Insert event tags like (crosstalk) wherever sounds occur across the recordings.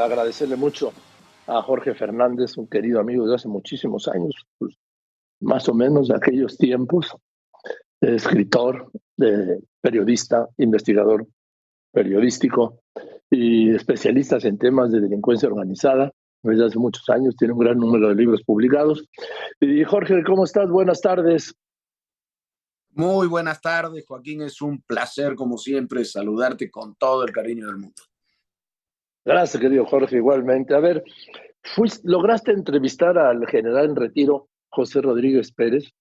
agradecerle mucho a Jorge Fernández, un querido amigo de hace muchísimos años, pues, más o menos de aquellos tiempos, escritor, periodista, investigador periodístico y especialistas en temas de delincuencia organizada. Desde hace muchos años tiene un gran número de libros publicados. Y Jorge, ¿cómo estás? Buenas tardes. Muy buenas tardes, Joaquín. Es un placer, como siempre, saludarte con todo el cariño del mundo. Gracias, querido Jorge, igualmente. A ver, fuiste, lograste entrevistar al general en retiro, José Rodríguez Pérez,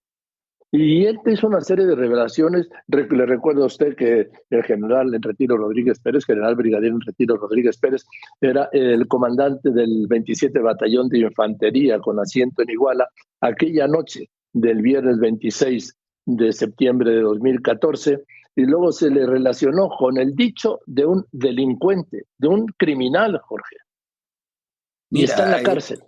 y él te hizo una serie de revelaciones. Le recuerdo a usted que el general en retiro Rodríguez Pérez, general brigadier en retiro Rodríguez Pérez, era el comandante del 27 Batallón de Infantería con asiento en Iguala aquella noche del viernes 26 de septiembre de 2014 y luego se le relacionó con el dicho de un delincuente, de un criminal, Jorge. Y está en la cárcel.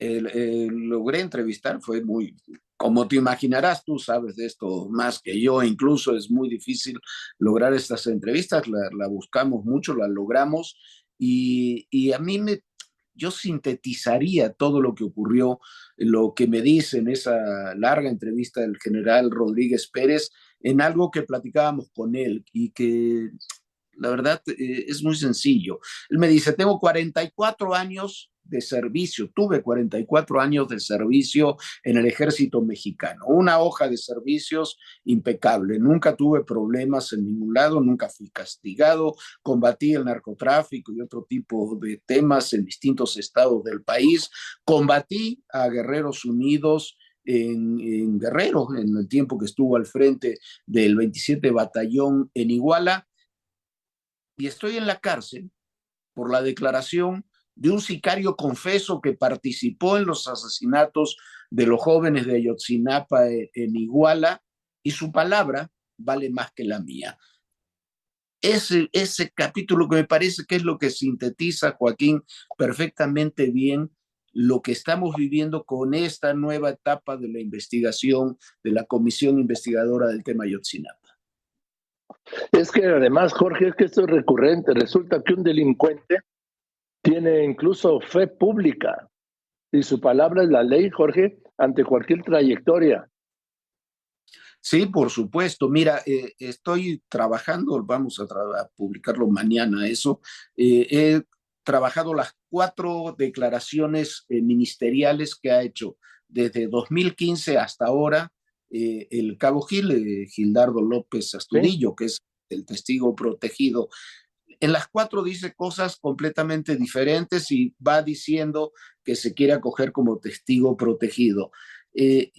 logré entrevistar, fue muy, como te imaginarás, tú sabes de esto más que yo, incluso es muy difícil lograr estas entrevistas, la, buscamos mucho, la logramos y, y a mí me, yo sintetizaría todo lo que ocurrió, lo que me dice en esa larga entrevista del general Rodríguez Pérez, en algo que platicábamos con él y que la verdad eh, es muy sencillo. Él me dice, tengo 44 años de servicio, tuve 44 años de servicio en el ejército mexicano, una hoja de servicios impecable, nunca tuve problemas en ningún lado, nunca fui castigado, combatí el narcotráfico y otro tipo de temas en distintos estados del país, combatí a Guerreros Unidos. En, Guerrero, en el tiempo que estuvo al frente del 27 Batallón en Iguala, y estoy en la cárcel por la declaración de un sicario confeso que participó en los asesinatos de los jóvenes de Ayotzinapa eh, en Iguala y su palabra vale más que la mía. Ese, ese capítulo que me parece que es lo que sintetiza, Joaquín, perfectamente bien lo que estamos viviendo con esta nueva etapa de la investigación de la Comisión Investigadora del tema Ayotzinapa. Es que además, Jorge, es que esto es recurrente. Resulta que un delincuente tiene incluso fe pública y su palabra es la ley, Jorge, ante cualquier trayectoria. Sí, por supuesto. Mira, eh, estoy trabajando, vamos a, publicarlo mañana eso. Eh, he trabajado las cuatro declaraciones eh, ministeriales que ha hecho desde 2015 hasta ahora el cabo Gil, Gildardo López Astudillo, que es el testigo protegido en las cuatro dice cosas completamente diferentes y va diciendo que se quiere acoger como testigo protegido. Eh,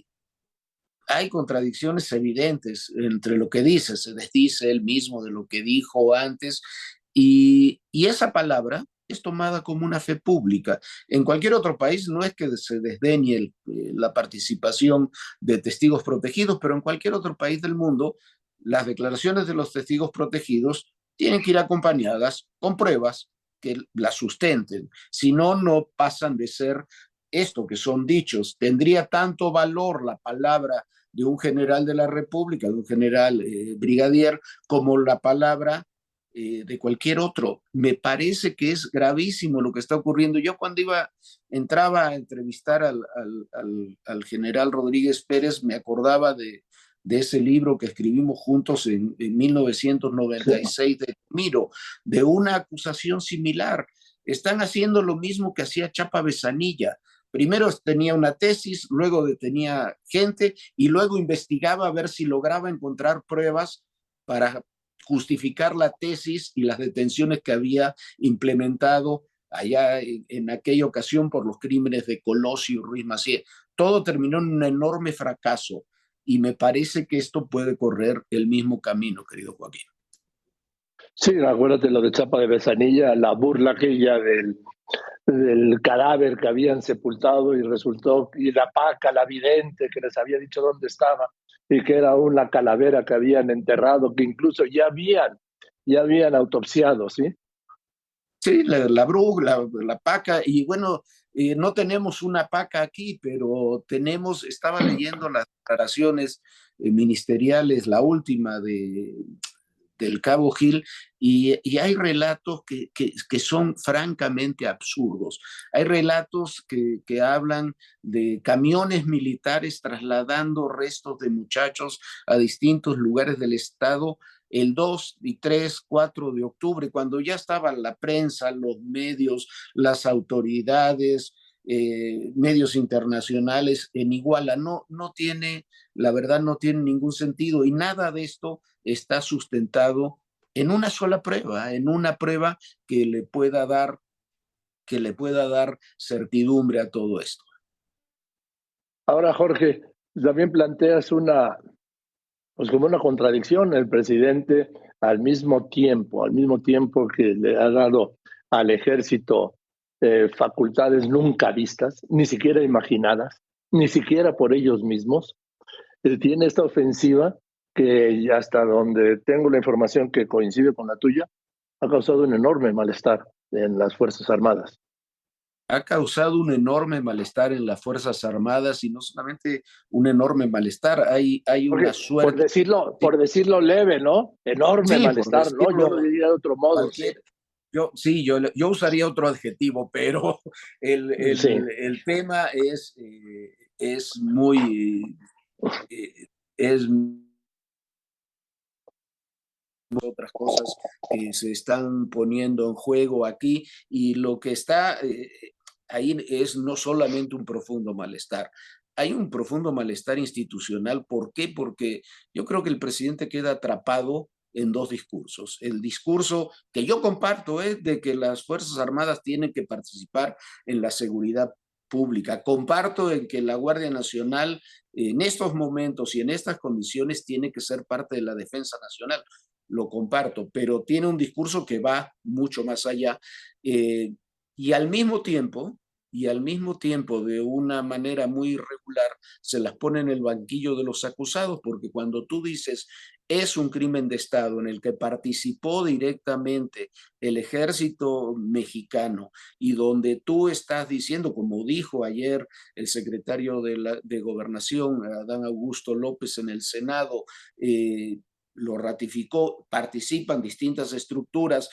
hay contradicciones evidentes entre lo que dice, se desdice él mismo de lo que dijo antes y, esa palabra es tomada como una fe pública. En cualquier otro país no es que se desdeñe eh, la participación de testigos protegidos, pero en cualquier otro país del mundo las declaraciones de los testigos protegidos tienen que ir acompañadas con pruebas que las sustenten. Si no, no pasan de ser esto que son dichos. Tendría tanto valor la palabra de un general de la República, de un general eh, brigadier, como la palabra eh, de cualquier otro. Me parece que es gravísimo lo que está ocurriendo. Yo cuando iba, entraba a entrevistar al, al general Rodríguez Pérez, me acordaba de, de ese libro que escribimos juntos en, 1996 de Miro, de una acusación similar. Están haciendo lo mismo que hacía Chapa Besanilla. Primero tenía una tesis, luego detenía gente y luego investigaba a ver si lograba encontrar pruebas para justificar la tesis y las detenciones que había implementado allá en, aquella ocasión por los crímenes de Colosio y Ruiz Macié. Todo terminó en un enorme fracaso y me parece que esto puede correr el mismo camino, querido Joaquín. Sí, acuérdate lo de Chapa de Besanilla, la burla aquella del, del cadáver que habían sepultado y resultó, y la paca, la vidente que les había dicho dónde estaba y que era una calavera que habían enterrado, que incluso ya habían, ya habían autopsiado, ¿sí? Sí, la, la la, la paca, y bueno, eh, no tenemos una paca aquí, pero tenemos, estaba leyendo las declaraciones eh, ministeriales, la última de, del Cabo Gil y, hay relatos que, que, son francamente absurdos. Hay relatos que, que, hablan de camiones militares trasladando restos de muchachos a distintos lugares del estado el 2 y 3, 4 de octubre, cuando ya estaba la prensa, los medios, las autoridades, eh, medios internacionales en Iguala. No, no tiene, la verdad, no tiene ningún sentido y nada de esto está sustentado en una sola prueba, en una prueba que le pueda dar que le pueda dar certidumbre a todo esto. Ahora, Jorge, también planteas una, pues como una contradicción, el presidente al mismo tiempo, al mismo tiempo que le ha dado al ejército eh, facultades nunca vistas, ni siquiera imaginadas, ni siquiera por ellos mismos. Eh, tiene esta ofensiva que hasta donde tengo la información que coincide con la tuya, ha causado un enorme malestar en las Fuerzas Armadas. Ha causado un enorme malestar en las Fuerzas Armadas y no solamente un enorme malestar, hay, hay una suerte. Por decirlo, por decirlo leve, ¿no? Enorme malestar, ¿no? Yo lo diría de otro modo. Yo, sí, yo, yo usaría otro adjetivo, pero (laughs) el, el, tema es, eh, es muy... Eh, es otras cosas que se están poniendo en juego aquí y lo que está eh, ahí es no solamente un profundo malestar, hay un profundo malestar institucional. ¿Por qué? Porque yo creo que el presidente queda atrapado en dos discursos. El discurso que yo comparto es de que las Fuerzas Armadas tienen que participar en la seguridad pública. Comparto en que la Guardia Nacional en estos momentos y en estas condiciones tiene que ser parte de la defensa nacional. Lo comparto, pero tiene un discurso que va mucho más allá. Eh, y al mismo tiempo, y al mismo tiempo de una manera muy irregular se las pone en el banquillo de los acusados, porque cuando tú dices es un crimen de Estado en el que participó directamente el ejército mexicano y donde tú estás diciendo, como dijo ayer el secretario de, la, de Gobernación, Adán Augusto López, en el Senado, eh, lo ratificó, participan distintas estructuras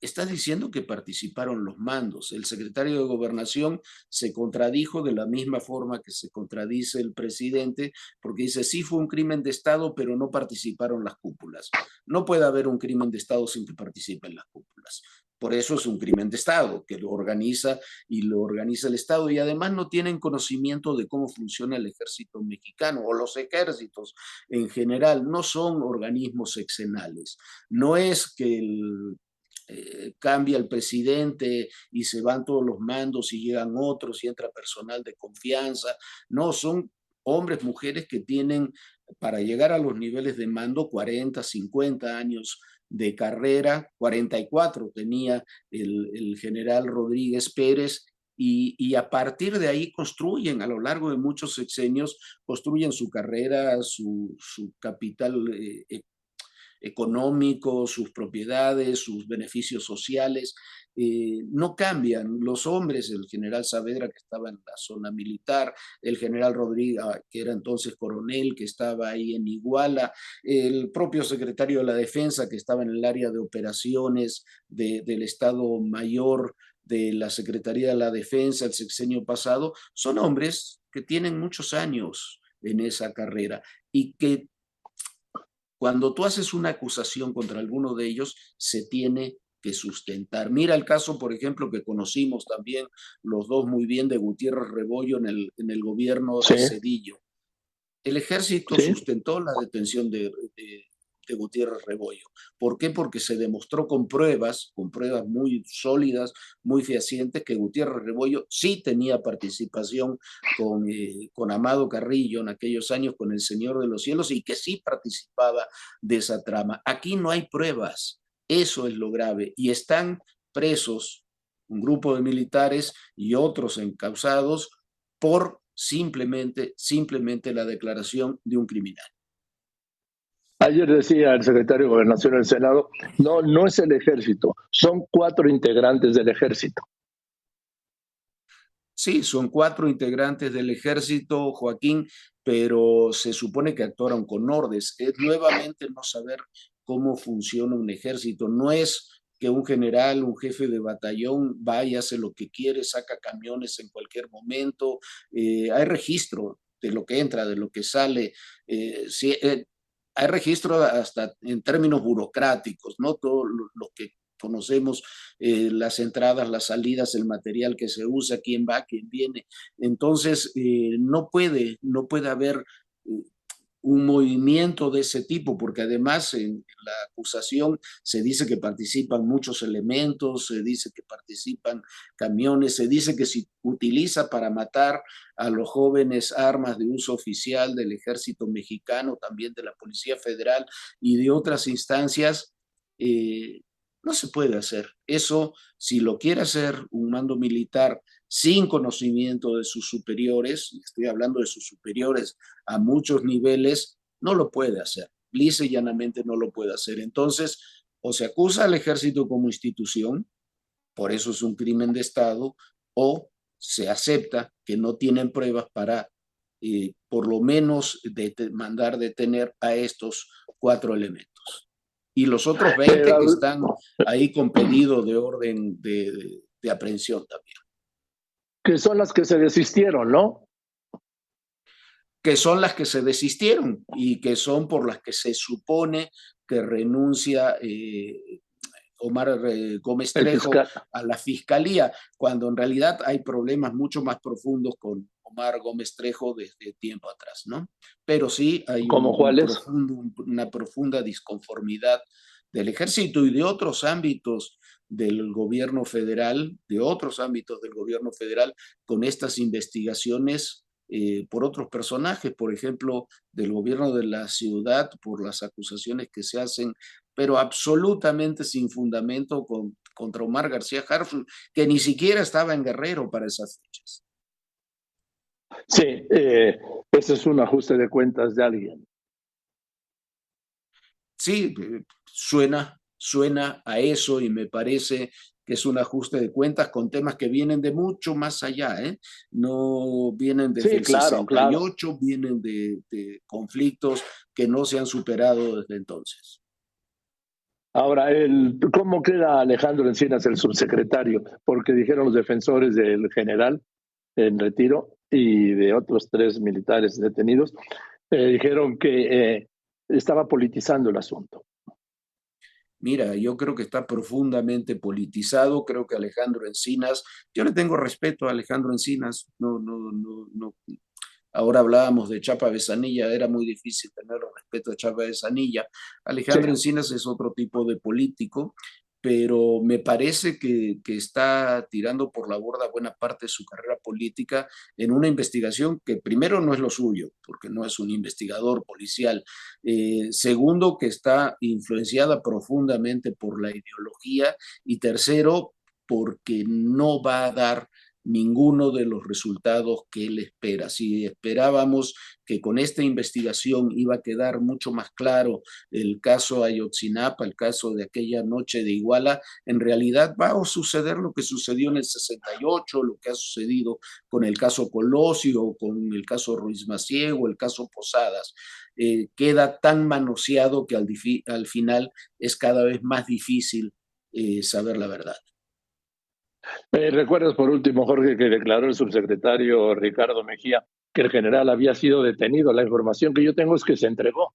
está diciendo que participaron los mandos. El secretario de Gobernación se contradijo de la misma forma que se contradice el presidente, porque dice, sí fue un crimen de Estado, pero no participaron las cúpulas. No puede haber un crimen de Estado sin que participen las cúpulas. Por eso es un crimen de Estado, que lo organiza y lo organiza el Estado. Y además no tienen conocimiento de cómo funciona el ejército mexicano o los ejércitos en general. No son organismos sexenales. No es que el eh, cambia el presidente y se van todos los mandos y llegan otros y entra personal de confianza. No, son hombres, mujeres que tienen para llegar a los niveles de mando 40, 50 años de carrera, 44 tenía el, general Rodríguez Pérez y, a partir de ahí construyen a lo largo de muchos sexenios, construyen su carrera, su, capital eh, económico, sus propiedades, sus beneficios sociales, eh, no cambian. Los hombres, el general Saavedra que estaba en la zona militar, el general Rodríguez, ah, que era entonces coronel, que estaba ahí en Iguala, el propio secretario de la Defensa que estaba en el área de operaciones del Estado Mayor de la Secretaría de la Defensa el sexenio pasado, son hombres que tienen muchos años en esa carrera y que cuando tú haces una acusación contra alguno de ellos, se tiene que sustentar. Mira el caso, por ejemplo, que conocimos también los dos muy bien de Gutiérrez Rebollo en el, en el gobierno de Cedillo. El ejército sustentó la detención de, de Gutiérrez Rebollo. ¿Por qué? Porque se demostró con pruebas, con pruebas muy sólidas, muy fehacientes, que Gutiérrez Rebollo sí tenía participación con, eh, con Amado Carrillo en aquellos años con el Señor de los Cielos y que sí participaba de esa trama. Aquí no hay pruebas, eso es lo grave, y están presos un grupo de militares y otros encausados por simplemente, simplemente la declaración de un criminal. Ayer decía el secretario de Gobernación del Senado, no, no es el ejército, son cuatro integrantes del ejército. Sí, son cuatro integrantes del ejército, Joaquín, pero se supone que actuaron con órdenes. Es nuevamente no saber cómo funciona un ejército. No es que un general, un jefe de batallón vaya, hace lo que quiere, saca camiones en cualquier momento. Eh, hay registro de lo que entra, de lo que sale. Eh, eh, hay registro hasta en términos burocráticos, ¿no? Todo lo, que conocemos, las entradas, las salidas, el material que se usa, quién va, quién viene. Entonces, no puede, no puede haber un movimiento de ese tipo, porque además en la acusación se dice que participan muchos elementos, se dice que participan camiones, se dice que si utiliza para matar a los jóvenes armas de uso oficial del ejército mexicano, también de la Policía Federal y de otras instancias, eh, no se puede hacer. Eso, si lo quiere hacer un mando militar sin conocimiento de sus superiores, estoy hablando de sus superiores a muchos niveles, no lo puede hacer. Lisa y llanamente no lo puede hacer. Entonces, o se acusa al ejército como institución, por eso es un crimen de Estado, o se acepta que no tienen pruebas para eh, por lo menos mandar detener a estos cuatro elementos. Y los otros 20 que están ahí con pedido de orden de aprehensión también que son las que se desistieron, ¿no? Que son las que se desistieron y que son por las que se supone que renuncia eh, Omar eh, Gómez Trejo a la fiscalía, cuando en realidad hay problemas mucho más profundos con Omar Gómez Trejo desde tiempo atrás, ¿no? Pero sí hay una profunda disconformidad del ejército y de otros ámbitos del gobierno federal, de otros ámbitos del gobierno federal, con estas investigaciones eh, por otros personajes, por ejemplo, del gobierno de la ciudad, por las acusaciones que se hacen, pero absolutamente sin fundamento contra Omar García Harfuch, que ni siquiera estaba en Guerrero para esas fechas. Sí, eh, ese es un ajuste de cuentas de alguien. Sí, eh, suena suena a eso y me parece que es un ajuste de cuentas con temas que vienen de mucho más allá, ¿eh? No vienen de sí, claro, vienen de, conflictos que no se han superado desde entonces. Ahora, el, ¿cómo queda Alejandro Encinas, el subsecretario? Porque dijeron los defensores del general en retiro y de otros tres militares detenidos, eh, dijeron que eh, estaba politizando el asunto. Mira, yo creo que está profundamente politizado, creo que Alejandro Encinas, yo le tengo respeto a Alejandro Encinas, no, no, no, no. Ahora hablábamos de Chapa Besanilla, era muy difícil tener respeto a Chapa Besanilla. Alejandro Encinas es otro tipo de político pero me parece que, está tirando por la borda buena parte de su carrera política en una investigación que primero no es lo suyo, porque no es un investigador policial, eh, segundo que está influenciada profundamente por la ideología y tercero porque no va a dar ninguno de los resultados que él espera. Si esperábamos que con esta investigación iba a quedar mucho más claro el caso Ayotzinapa, el caso de aquella noche de Iguala, en realidad va a suceder lo que sucedió en el 68, lo que ha sucedido con el caso Colosio, con el caso Ruiz Maciego, el caso Posadas. Eh, queda tan manoseado que al, al, final es cada vez más difícil eh, saber la verdad. ¿Me recuerdas por último, Jorge, que declaró el subsecretario Ricardo Mejía que el general había sido detenido? La información que yo tengo es que se entregó.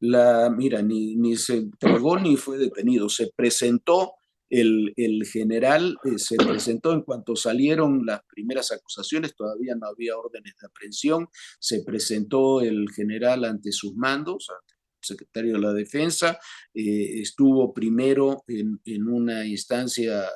La, mira, ni, ni se entregó ni fue detenido. Se presentó el, el general, eh, se presentó en cuanto salieron las primeras acusaciones, todavía no había órdenes de aprehensión, se presentó el general ante sus mandos, ante secretario de la Defensa, eh, estuvo primero en, en, una instancia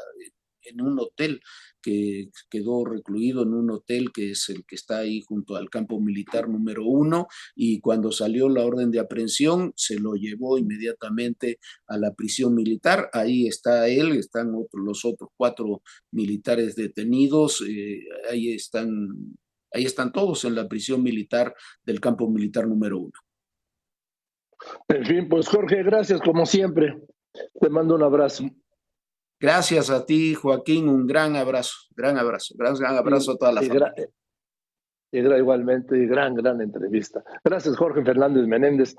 en un hotel que quedó recluido en un hotel que es el que está ahí junto al campo militar número uno y cuando salió la orden de aprehensión se lo llevó inmediatamente a la prisión militar. Ahí está él, están los otros cuatro militares detenidos, eh, ahí están, ahí están todos en la prisión militar del campo militar número uno. En fin, pues Jorge, gracias como siempre. Te mando un abrazo. Gracias a ti, Joaquín, un gran abrazo, gran abrazo, gran, gran abrazo a toda la familia. Y igualmente, gran, gran entrevista. Gracias, Jorge Fernández Menéndez.